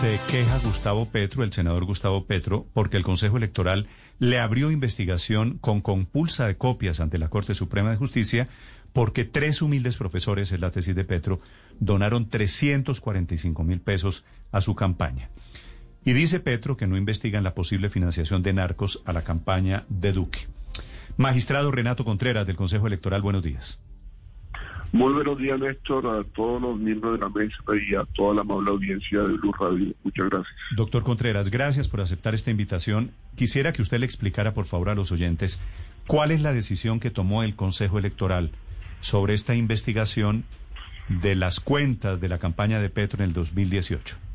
Se queja Gustavo Petro, el senador Gustavo Petro, porque el Consejo Electoral le abrió investigación con compulsa de copias ante la Corte Suprema de Justicia porque tres humildes profesores, en la tesis de Petro, donaron 345 mil pesos a su campaña. Y dice Petro que no investigan la posible financiación de narcos a la campaña de Duque. Magistrado Renato Contreras del Consejo Electoral, buenos días. Muy buenos días, Néstor, a todos los miembros de la mesa y a toda la amable audiencia de Blue Radio. Muchas gracias. Doctor Contreras, gracias por aceptar esta invitación. Quisiera que usted le explicara, por favor, a los oyentes cuál es la decisión que tomó el Consejo Electoral sobre esta investigación de las cuentas de la campaña de Petro en el 2018.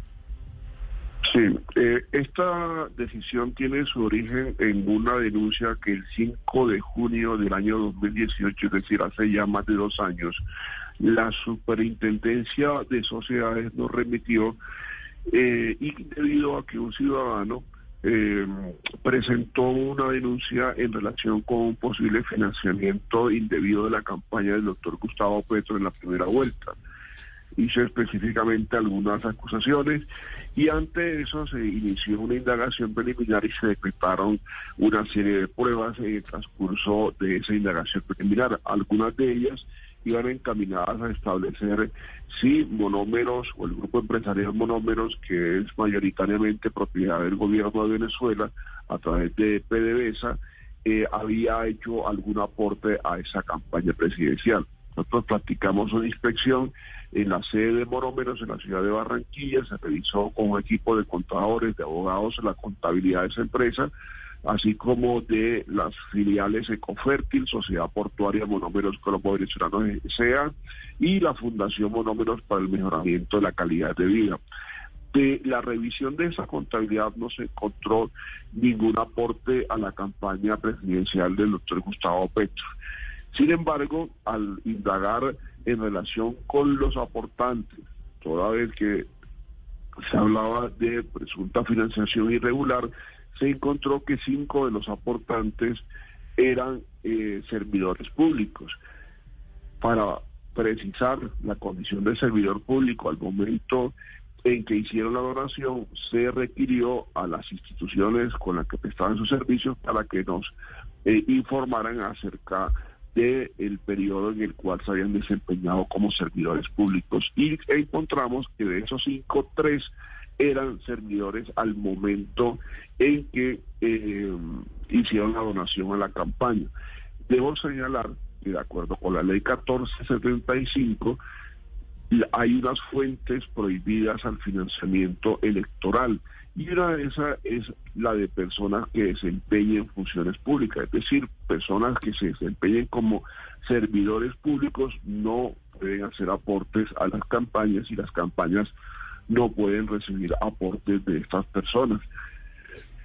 Sí, eh, esta decisión tiene su origen en una denuncia que el 5 de junio del año 2018, es decir, hace ya más de dos años, la Superintendencia de Sociedades nos remitió eh, y debido a que un ciudadano eh, presentó una denuncia en relación con un posible financiamiento indebido de la campaña del doctor Gustavo Petro en la primera vuelta hizo específicamente algunas acusaciones y ante eso se inició una indagación preliminar y se decretaron una serie de pruebas en el transcurso de esa indagación preliminar. Algunas de ellas iban encaminadas a establecer si monómeros o el grupo empresarial monómeros, que es mayoritariamente propiedad del gobierno de Venezuela a través de PDVSA, eh, había hecho algún aporte a esa campaña presidencial. Nosotros practicamos una inspección en la sede de Morómeros, en la ciudad de Barranquilla, se revisó con un equipo de contadores, de abogados, la contabilidad de esa empresa, así como de las filiales Ecofértil, Sociedad Portuaria Monómeros Colombo Venezolano SEA y la Fundación Monómeros para el Mejoramiento de la Calidad de Vida. De la revisión de esa contabilidad no se encontró ningún aporte a la campaña presidencial del doctor Gustavo Petro. Sin embargo, al indagar en relación con los aportantes, toda vez que se hablaba de presunta financiación irregular, se encontró que cinco de los aportantes eran eh, servidores públicos. Para precisar la condición de servidor público al momento en que hicieron la donación, se requirió a las instituciones con las que prestaban sus servicios para que nos eh, informaran acerca del el periodo en el cual se habían desempeñado como servidores públicos. Y encontramos que de esos cinco, tres eran servidores al momento en que eh, hicieron la donación a la campaña. Debo señalar que de acuerdo con la ley 1475, hay unas fuentes prohibidas al financiamiento electoral y una de esas es la de personas que desempeñen funciones públicas, es decir, personas que se desempeñen como servidores públicos no pueden hacer aportes a las campañas y las campañas no pueden recibir aportes de estas personas.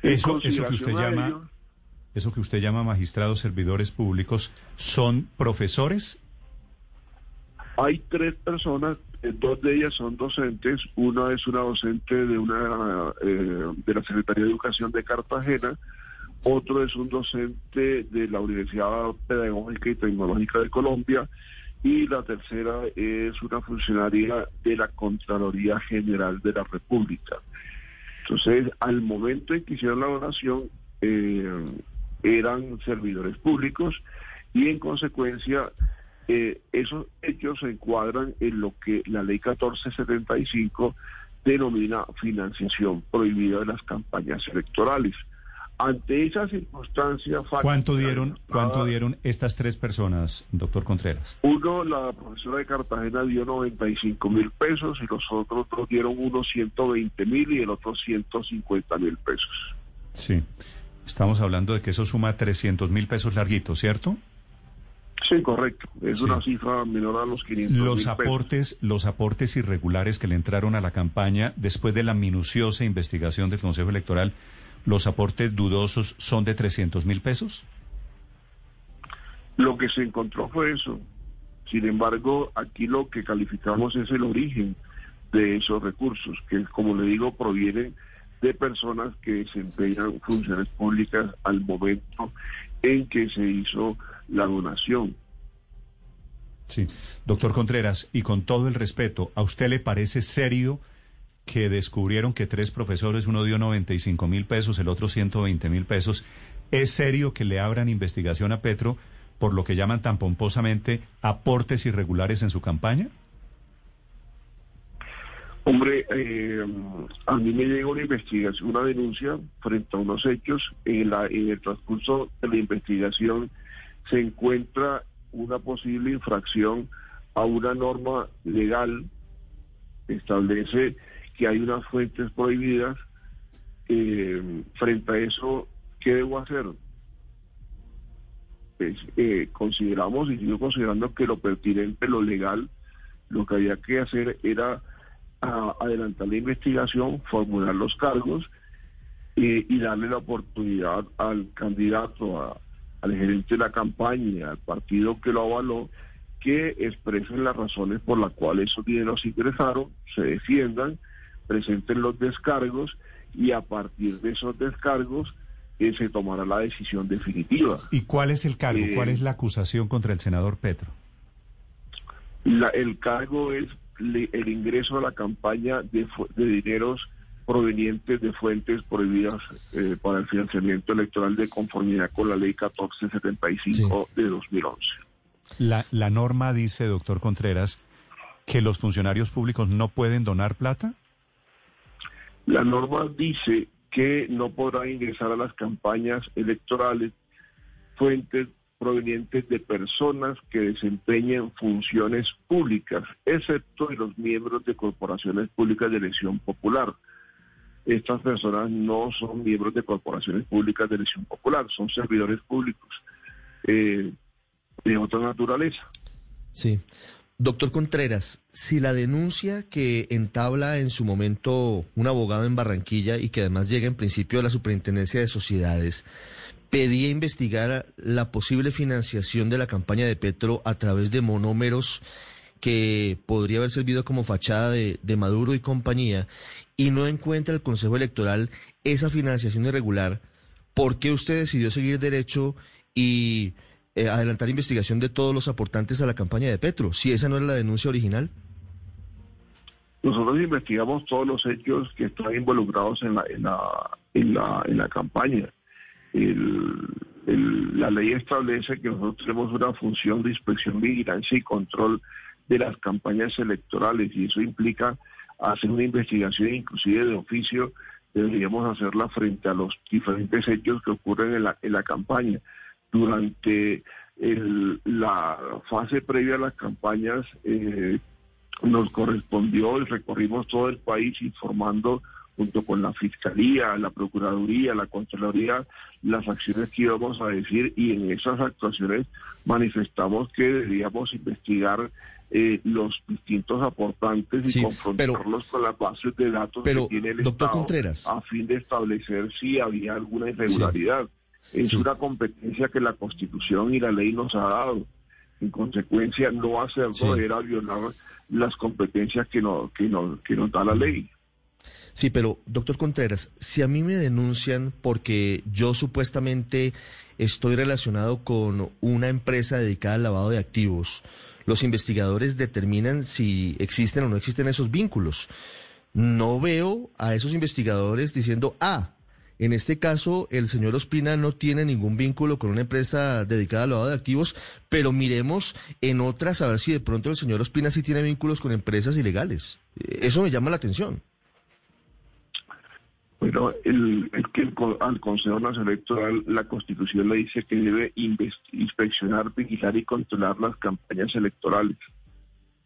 Eso, eso que usted llama, eso que usted llama magistrados servidores públicos, ¿son profesores? Hay tres personas eh, dos de ellas son docentes, una es una docente de una eh, de la Secretaría de Educación de Cartagena, otro es un docente de la Universidad Pedagógica y Tecnológica de Colombia y la tercera es una funcionaria de la Contraloría General de la República. Entonces, al momento en que hicieron la donación, eh, eran servidores públicos y en consecuencia eh, esos hechos se encuadran en lo que la ley 1475 denomina financiación prohibida de las campañas electorales. Ante esa circunstancia... ¿Cuánto dieron, ¿Cuánto dieron estas tres personas, doctor Contreras? Uno, la profesora de Cartagena dio 95 mil pesos y los otros dos dieron unos 120 mil y el otro 150 mil pesos. Sí, estamos hablando de que eso suma 300 mil pesos larguitos, ¿cierto? Sí, correcto. Es una cifra menor a los 500 los aportes, Los aportes irregulares que le entraron a la campaña después de la minuciosa investigación del Consejo Electoral, ¿los aportes dudosos son de 300 mil pesos? Lo que se encontró fue eso. Sin embargo, aquí lo que calificamos es el origen de esos recursos, que como le digo, provienen de personas que desempeñan funciones públicas al momento en que se hizo la donación. Sí, doctor Contreras, y con todo el respeto, ¿a usted le parece serio que descubrieron que tres profesores, uno dio 95 mil pesos, el otro 120 mil pesos. ¿Es serio que le abran investigación a Petro por lo que llaman tan pomposamente aportes irregulares en su campaña? Hombre, eh, a mí me llega una investigación, una denuncia frente a unos hechos. En, la, en el transcurso de la investigación se encuentra una posible infracción a una norma legal establece que hay unas fuentes prohibidas. Eh, frente a eso, ¿qué debo hacer? Pues, eh, consideramos y sigo considerando que lo pertinente, lo legal, lo que había que hacer era adelantar la investigación, formular los cargos eh, y darle la oportunidad al candidato, al gerente de la campaña, al partido que lo avaló, que expresen las razones por las cuales esos dineros ingresaron, se defiendan, presenten los descargos y a partir de esos descargos eh, se tomará la decisión definitiva. ¿Y cuál es el cargo? ¿Cuál eh, es la acusación contra el senador Petro? el cargo es el ingreso a la campaña de, de dineros provenientes de fuentes prohibidas eh, para el financiamiento electoral de conformidad con la ley 1475 de 2011. La, la norma dice, doctor Contreras, que los funcionarios públicos no pueden donar plata. La norma dice que no podrán ingresar a las campañas electorales fuentes provenientes de personas que desempeñen funciones públicas, excepto de los miembros de corporaciones públicas de elección popular. Estas personas no son miembros de corporaciones públicas de elección popular, son servidores públicos eh, de otra naturaleza. Sí. Doctor Contreras, si la denuncia que entabla en su momento un abogado en Barranquilla y que además llega en principio a la Superintendencia de Sociedades, pedía investigar la posible financiación de la campaña de Petro a través de monómeros que podría haber servido como fachada de, Maduro y compañía, y no encuentra el Consejo Electoral esa financiación irregular, ¿por qué usted decidió seguir derecho y eh, adelantar investigación de todos los aportantes a la campaña de Petro, si esa no era la denuncia original? Nosotros investigamos todos los hechos que están involucrados en la, en la, en la, en la campaña. la ley establece que nosotros tenemos una función de inspección, vigilancia y control de las campañas electorales y eso implica hacer una investigación inclusive de oficio deberíamos hacerla frente a los diferentes hechos que ocurren en la, en la campaña. Durante la fase previa a las campañas eh, nos correspondió y recorrimos todo el país informando junto con la Fiscalía, la Procuraduría, la Contraloría, las acciones que íbamos a decir y en esas actuaciones manifestamos que deberíamos investigar eh, los distintos aportantes y confrontarlos con las bases de datos que tiene el Estado a fin de establecer si había alguna irregularidad. Es una competencia que la Constitución y la ley nos ha dado. En consecuencia, no hacerlo era violar las competencias que, no, que, no, que nos da la ley. Sí, pero doctor Contreras, si a mí me denuncian porque yo supuestamente estoy relacionado con una empresa dedicada al lavado de activos, los investigadores determinan si existen o no existen esos vínculos. No veo a esos investigadores diciendo, ah, en este caso, el señor Ospina no tiene ningún vínculo con una empresa dedicada al lavado de activos, pero miremos en otras a ver si de pronto el señor Ospina sí tiene vínculos con empresas ilegales. Eso me llama la atención. Bueno, el, que al Consejo Nacional Electoral la Constitución le dice que debe inspeccionar, vigilar y controlar las campañas electorales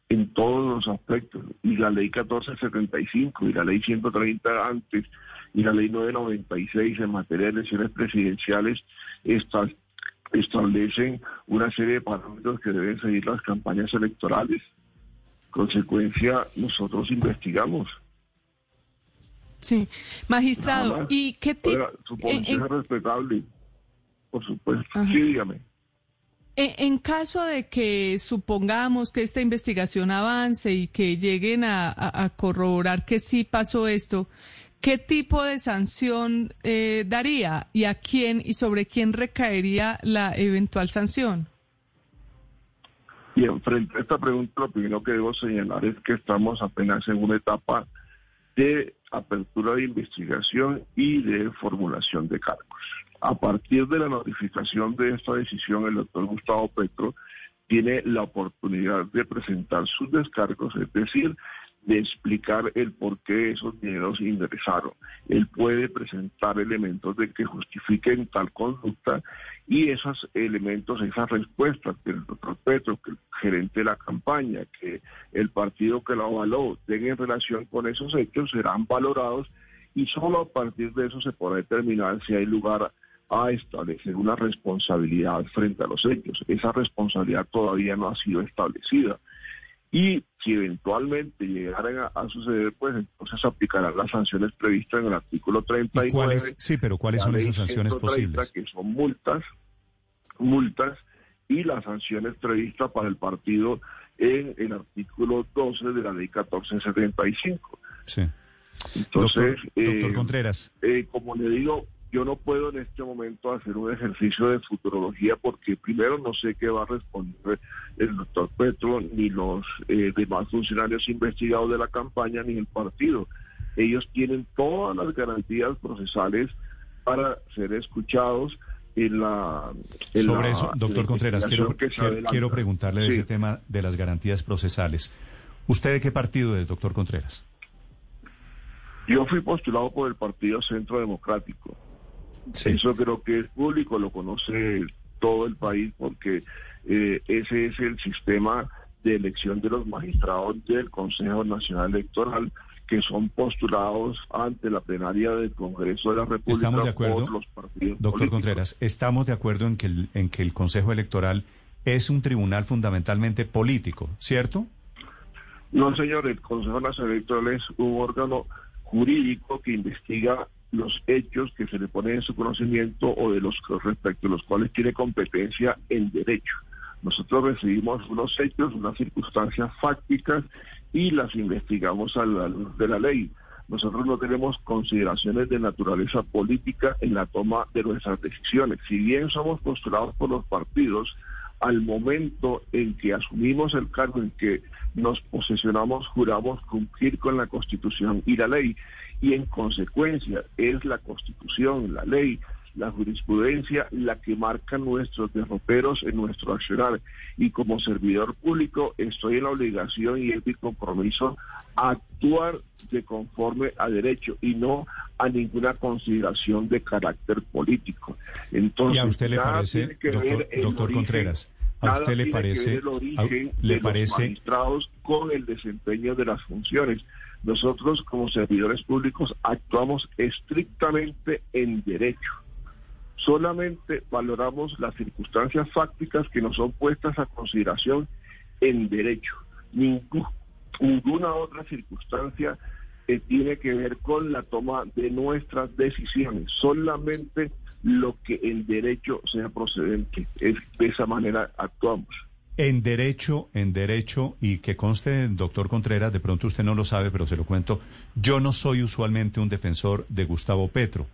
en todos los aspectos. Y la ley 1475 y la ley 130 antes y la ley 996 en materia de elecciones presidenciales establecen una serie de parámetros que deben seguir las campañas electorales. Consecuencia, nosotros investigamos. Sí, magistrado, ¿y qué tipo? Su es respetable, por supuesto. Sí, dígame. En caso de que supongamos que esta investigación avance y que lleguen a corroborar que sí pasó esto, ¿Qué tipo de sanción eh, daría y a quién y sobre quién recaería la eventual sanción? Bien, frente a esta pregunta, lo primero que debo señalar es que estamos apenas en una etapa de apertura de investigación y de formulación de cargos. A partir de la notificación de esta decisión, el doctor Gustavo Petro tiene la oportunidad de presentar sus descargos, es decir, de explicar el por qué esos dineros ingresaron. Él puede presentar elementos de que justifiquen tal conducta y esos elementos, esas respuestas que el doctor Petro, que el gerente de la campaña, que el partido que lo avaló tengan relación con esos hechos, serán valorados y solo a partir de eso se podrá determinar si hay lugar a establecer una responsabilidad frente a los hechos. Esa responsabilidad todavía no ha sido establecida. Y si eventualmente llegaran a, suceder, pues entonces aplicarán las sanciones previstas en el artículo 39. cuáles, sí, pero ¿cuáles son esas sanciones posibles? Que son multas, multas y las sanciones previstas para el partido en el artículo 12 de la ley 1475. Sí. Entonces, doctor, doctor eh, Contreras. Eh, como le digo, yo no puedo en este momento hacer un ejercicio de futurología porque primero no sé qué va a responder el doctor Petro ni los eh, demás funcionarios investigados de la campaña ni el partido. Ellos tienen todas las garantías procesales para ser escuchados en la... Sobre eso, doctor Contreras, quiero, preguntarle de ese tema de las garantías procesales. ¿Usted de qué partido es, doctor Contreras? Yo fui postulado por el Partido Centro Democrático. Eso creo que es público, lo conoce todo el país porque eh, ese es el sistema de elección de los magistrados del Consejo Nacional Electoral que son postulados ante la plenaria del Congreso de la República ¿Estamos de acuerdo, los partidos Doctor Contreras, estamos de acuerdo en que, el, en que el Consejo Electoral es un tribunal fundamentalmente político, ¿cierto? No, señor, el Consejo Nacional Electoral es un órgano jurídico que investiga los hechos que se le ponen en su conocimiento o de los respecto a los cuales tiene competencia en derecho. Nosotros recibimos unos hechos, unas circunstancias fácticas y las investigamos a la luz de la ley. Nosotros no tenemos consideraciones de naturaleza política en la toma de nuestras decisiones. Si bien somos postulados por los partidos, al momento en que asumimos el cargo, en que nos posesionamos, juramos cumplir con la Constitución y la ley y en consecuencia es la constitución, la ley, la jurisprudencia la que marca nuestros derroteros en nuestro accionar. Y como servidor público estoy en la obligación y es mi compromiso actuar de conforme a derecho y no a ninguna consideración de carácter político. Entonces, ¿Y a usted le parece, doctor, Contreras, a usted le parece, le parece magistrados con el desempeño de las funciones? Nosotros como servidores públicos actuamos estrictamente en derecho. Solamente valoramos las circunstancias fácticas que nos son puestas a consideración en derecho. ninguna otra circunstancia que tiene que ver con la toma de nuestras decisiones. Solamente lo que en derecho sea procedente. Es, de esa manera actuamos. En derecho, en derecho, y que conste, doctor Contreras, de pronto usted no lo sabe, pero se lo cuento, yo no soy usualmente un defensor de Gustavo Petro.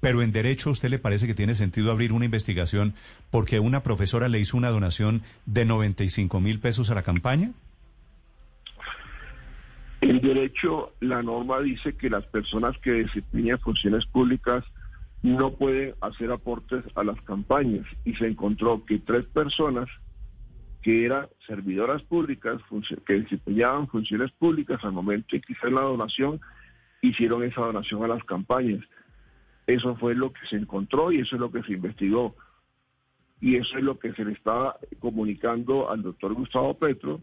Pero en derecho, ¿a usted le parece que tiene sentido abrir una investigación porque una profesora le hizo una donación de 95 mil pesos a la campaña? En derecho, la norma dice que las personas que desempeñan funciones públicas no pueden hacer aportes a las campañas y se encontró que tres personas que eran servidoras públicas, que desempeñaban funciones públicas al momento en que hicieron la donación, hicieron esa donación a las campañas. Eso fue lo que se encontró y eso es lo que se investigó. Y eso es lo que se le estaba comunicando al doctor Gustavo Petro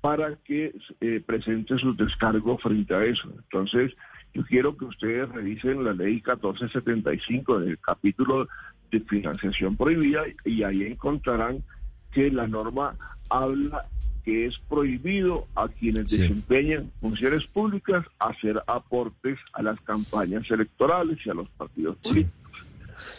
para que eh, presente su descargo frente a eso. Entonces, yo quiero que ustedes revisen la ley 1475 del capítulo de financiación prohibida y ahí encontrarán que la norma habla que es prohibido a quienes desempeñan funciones públicas hacer aportes a las campañas electorales y a los partidos políticos.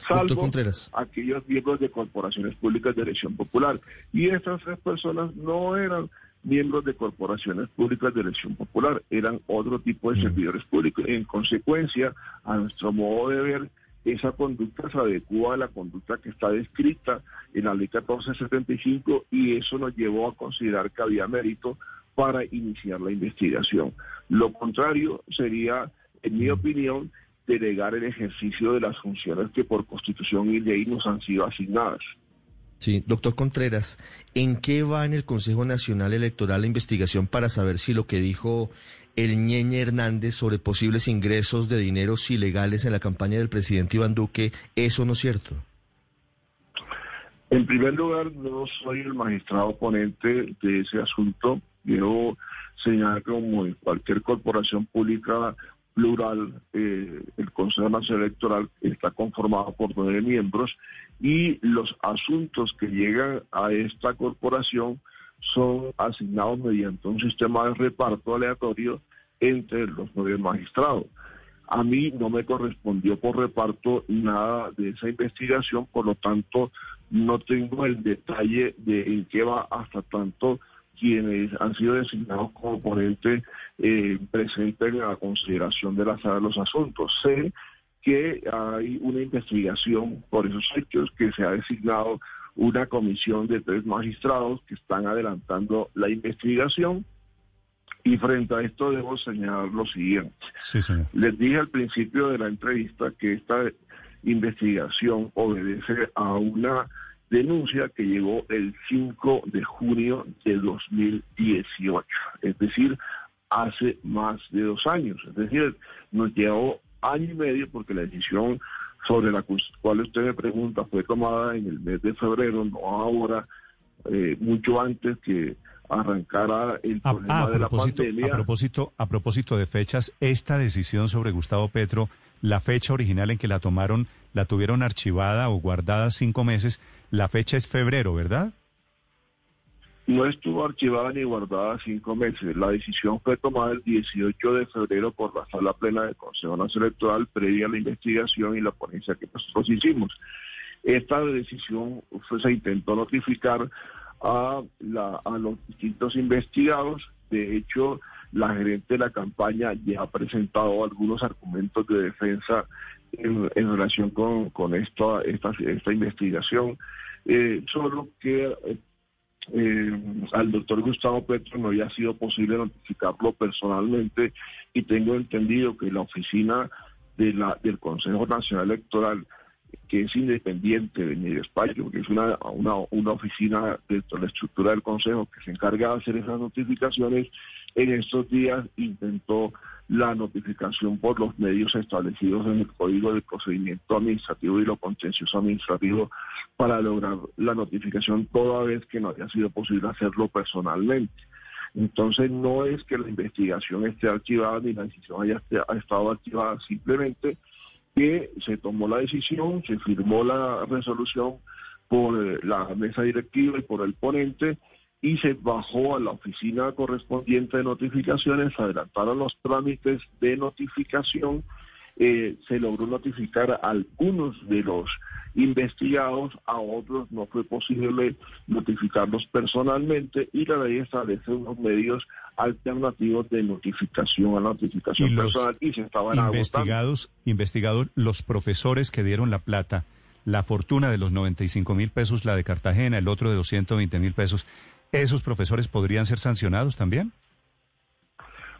Salvo aquellos miembros de corporaciones públicas de elección popular. Y estas tres personas no eran miembros de corporaciones públicas de elección popular, eran otro tipo de mm. servidores públicos. En consecuencia, a nuestro modo de ver, esa conducta se adecua a la conducta que está descrita en la ley 1475 y eso nos llevó a considerar que había mérito para iniciar la investigación. Lo contrario sería, en mi opinión, delegar el ejercicio de las funciones que por constitución y ley nos han sido asignadas. Sí, doctor Contreras, ¿en qué va en el Consejo Nacional Electoral la investigación para saber si lo que dijo el Ñeñe Hernández sobre posibles ingresos de dineros ilegales en la campaña del presidente Iván Duque es o no cierto? En primer lugar, no soy el magistrado ponente de ese asunto. Yo señalar como en cualquier corporación pública plural, eh, el Consejo Nacional Electoral está conformado por nueve miembros y los asuntos que llegan a esta corporación son asignados mediante un sistema de reparto aleatorio entre los nueve magistrados. A mí no me correspondió por reparto nada de esa investigación, por lo tanto no tengo el detalle de en qué va hasta tanto quienes han sido designados como ponentes eh, presenten la consideración de la sala de los asuntos. Sé que hay una investigación por esos hechos, que se ha designado una comisión de tres magistrados que están adelantando la investigación. Y frente a esto debo señalar lo siguiente. Les dije al principio de la entrevista que esta investigación obedece a una denuncia que llegó el 5 de junio de 2018, es decir, hace más de dos años. Es decir, nos llevó año y medio porque la decisión sobre la cual usted me pregunta fue tomada en el mes de febrero, no ahora, eh, mucho antes que arrancara el ah, problema ah, de la pandemia. A propósito, a propósito de fechas, esta decisión sobre Gustavo Petro, la fecha original en que la tomaron, la tuvieron archivada o guardada cinco meses, la fecha es febrero, ¿verdad? No estuvo archivada ni guardada cinco meses. La decisión fue tomada el 18 de febrero por la sala plena del Consejo Nacional Electoral previa a la investigación y la ponencia que nosotros hicimos. Esta decisión se intentó notificar a, a los distintos investigados. De hecho, la gerente de la campaña ya ha presentado algunos argumentos de defensa en, relación con, con esta, esta, esta investigación, eh, solo que eh, al doctor Gustavo Petro no había sido posible notificarlo personalmente y tengo entendido que la oficina del Consejo Nacional Electoral que es independiente de mi despacho, que es una, una, una oficina dentro de la estructura del Consejo que se encarga de hacer esas notificaciones, en estos días intentó la notificación por los medios establecidos en el Código de Procedimiento Administrativo y lo contencioso administrativo para lograr la notificación toda vez que no haya sido posible hacerlo personalmente. Entonces no es que la investigación esté archivada ni la decisión haya estado archivada, simplemente que se tomó la decisión, se firmó la resolución por eh, la mesa directiva y por el ponente y se bajó a la oficina correspondiente de notificaciones, adelantaron los trámites de notificación, eh, se logró notificar a algunos de los investigados, a otros no fue posible notificarlos personalmente y la ley establece unos medios alternativos de notificación a notificación personal y se estaban investigados, investigados los profesores que dieron la plata, la fortuna de los 95 mil pesos, la de Cartagena, el otro de los 120 mil pesos. ¿Esos profesores podrían ser sancionados también?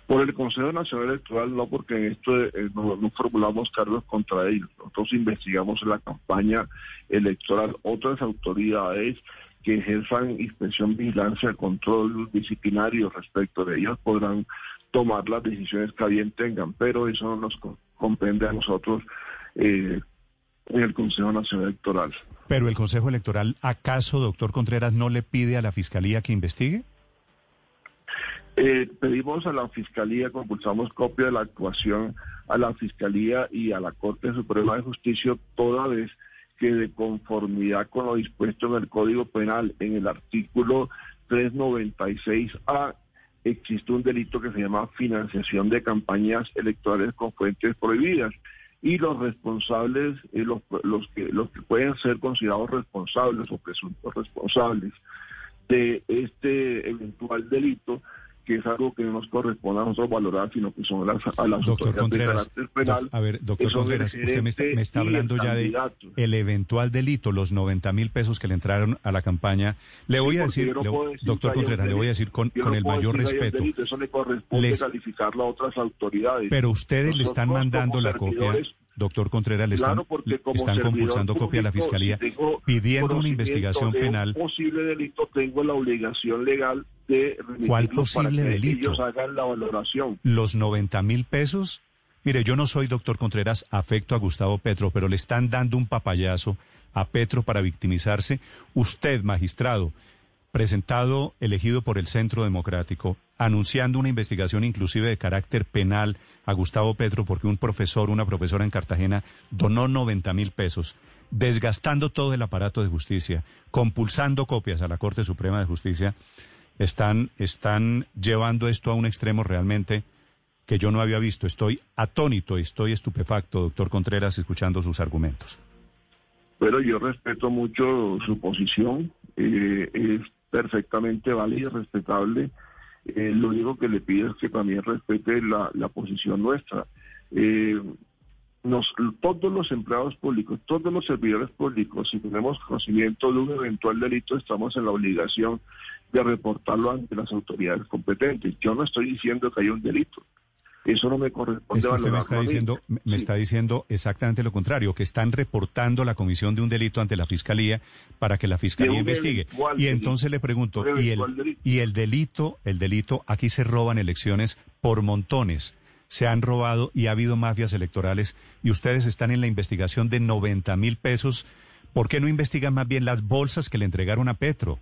Por el Consejo Nacional Electoral no, porque en esto eh, no, formulamos cargos contra ellos. Nosotros investigamos la campaña electoral. Otras autoridades que ejerzan inspección, vigilancia, control disciplinario respecto de ellos podrán tomar las decisiones que bien tengan, pero eso no nos comprende a nosotros eh, en el Consejo Nacional Electoral. Pero el Consejo Electoral, ¿acaso, doctor Contreras, no le pide a la Fiscalía que investigue? Eh, pedimos a la Fiscalía, compulsamos copia de la actuación a la Fiscalía y a la Corte Suprema de Justicia, toda vez que de conformidad con lo dispuesto en el Código Penal, en el artículo 396A, existe un delito que se llama financiación de campañas electorales con fuentes prohibidas y los responsables, eh, los, los, que, los que pueden ser considerados responsables o presuntos responsables de este eventual delito, que es algo que no nos corresponde a nosotros valorar, sino que son las, a las doctor Contreras, de carácter penal. a ver, doctor Contreras, usted me está, me está hablando ya de candidato. el eventual delito, los 90 mil pesos que le entraron a la campaña. Le voy a porque decir, no le- decir doctor Contreras, le voy a decir con, con no el mayor respeto. delito, Eso le corresponde Les- calificarlo a otras autoridades. Pero ustedes le están Nosotros mandando la copia, doctor Contreras, le están, Claro, compulsando copia a la fiscalía si pidiendo una investigación de un penal. posible delito, tengo la obligación legal de ¿Cuál para posible que delito? ellos hagan la valoración. los 90 mil pesos. Mire, yo no soy doctor Contreras, afecto a Gustavo Petro, pero le están dando un papayazo a Petro para victimizarse. Usted, magistrado, presentado, elegido por el Centro Democrático, anunciando una investigación inclusive de carácter penal a Gustavo Petro porque un profesor, una profesora en Cartagena donó 90 mil pesos, desgastando todo el aparato de justicia, compulsando copias a la Corte Suprema de Justicia, están, están llevando esto a un extremo realmente que yo no había visto. Estoy atónito estoy estupefacto, doctor Contreras, escuchando sus argumentos. Pero yo respeto mucho su posición, eh, perfectamente válida y respetable. Eh, lo único que le pido es que también respete la, la posición nuestra. Eh, nos, todos los empleados públicos, todos los servidores públicos, si tenemos conocimiento de un eventual delito, estamos en la obligación de reportarlo ante las autoridades competentes. Yo no estoy diciendo que hay un delito. Eso no me corresponde Es que usted me está diciendo, me Sí. está diciendo exactamente lo contrario, que están reportando la comisión de un delito ante la fiscalía para que la fiscalía investigue. Y delito. entonces le pregunto, Un ¿y el, y el delito, el delito, aquí se roban elecciones por montones. Se han robado y ha habido mafias electorales y ustedes están en la investigación de 90 mil pesos. ¿Por qué no investigan más bien las bolsas que le entregaron a Petro?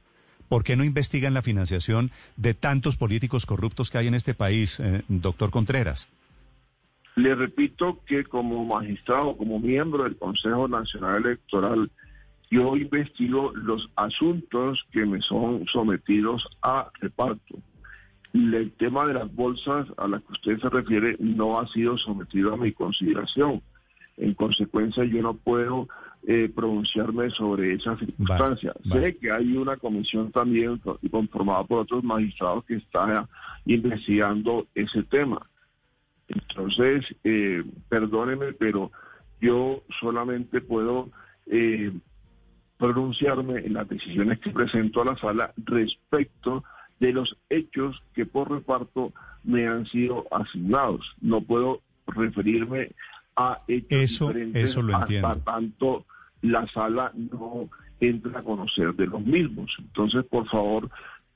¿Por qué no investigan la financiación de tantos políticos corruptos que hay en este país, eh, doctor Contreras? Le repito que como magistrado, como miembro del Consejo Nacional Electoral, yo investigo los asuntos que me son sometidos a reparto. El tema de las bolsas a las que usted se refiere no ha sido sometido a mi consideración. En consecuencia, yo no puedo eh, pronunciarme sobre esa circunstancia. vale. Sé que hay una comisión también co- conformada por otros magistrados que está investigando ese tema. Entonces, eh, perdóneme, pero yo solamente puedo eh, pronunciarme en las decisiones que presento a la sala respecto de los hechos que por reparto me han sido asignados. No puedo referirme a hechos Eso- eso lo hasta entiendo. tanto la sala no entra a conocer de los mismos. Entonces, por favor,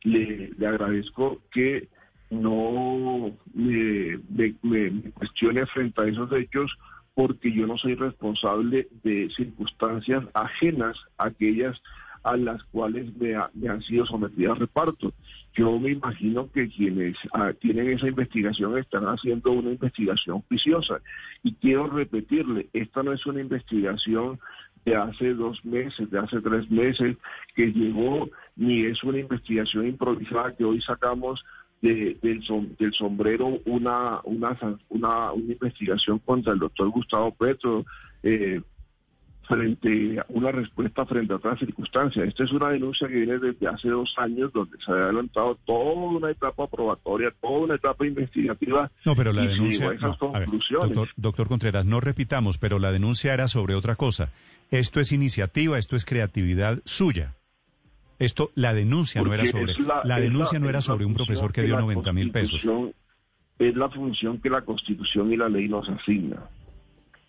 le, le agradezco que no me, me- me- me cuestione frente a esos hechos porque yo no soy responsable de circunstancias ajenas a aquellas a las cuales me, ha- me han sido sometidas a reparto. Yo me imagino que quienes ah, tienen esa investigación están haciendo una investigación juiciosa. Y quiero repetirle, esta no es una investigación de hace dos meses, de hace tres meses, que llegó, ni es una investigación improvisada que hoy sacamos de- del, som- del sombrero una, una, una, una investigación contra el doctor Gustavo Petro eh, frente a una respuesta frente a otras circunstancias. Esta es una denuncia que viene desde hace dos años donde se ha adelantado toda una etapa probatoria, toda una etapa investigativa. No, pero la y denuncia. a esas no, a ver, conclusiones. doctor, doctor Contreras, no repitamos, pero la denuncia era sobre otra cosa. Esto es iniciativa, esto es creatividad suya. Esto, la denuncia no era sobre. La, denuncia no era sobre un profesor que dio la 90 mil pesos. Es la función que la Constitución y la ley nos asigna.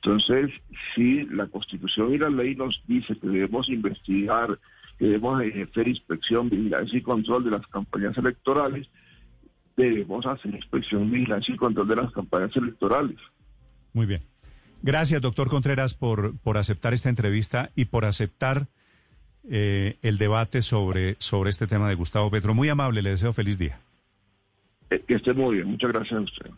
Entonces, si la Constitución y la ley nos dice que debemos investigar, que debemos ejercer inspección, vigilancia y control de las campañas electorales, debemos hacer inspección, vigilancia y control de las campañas electorales. Muy bien. Gracias, doctor Contreras, por, por aceptar esta entrevista y por aceptar eh, el debate sobre, sobre este tema de Gustavo Petro. Muy amable, le deseo feliz día. Eh, que esté muy bien. Muchas gracias a usted.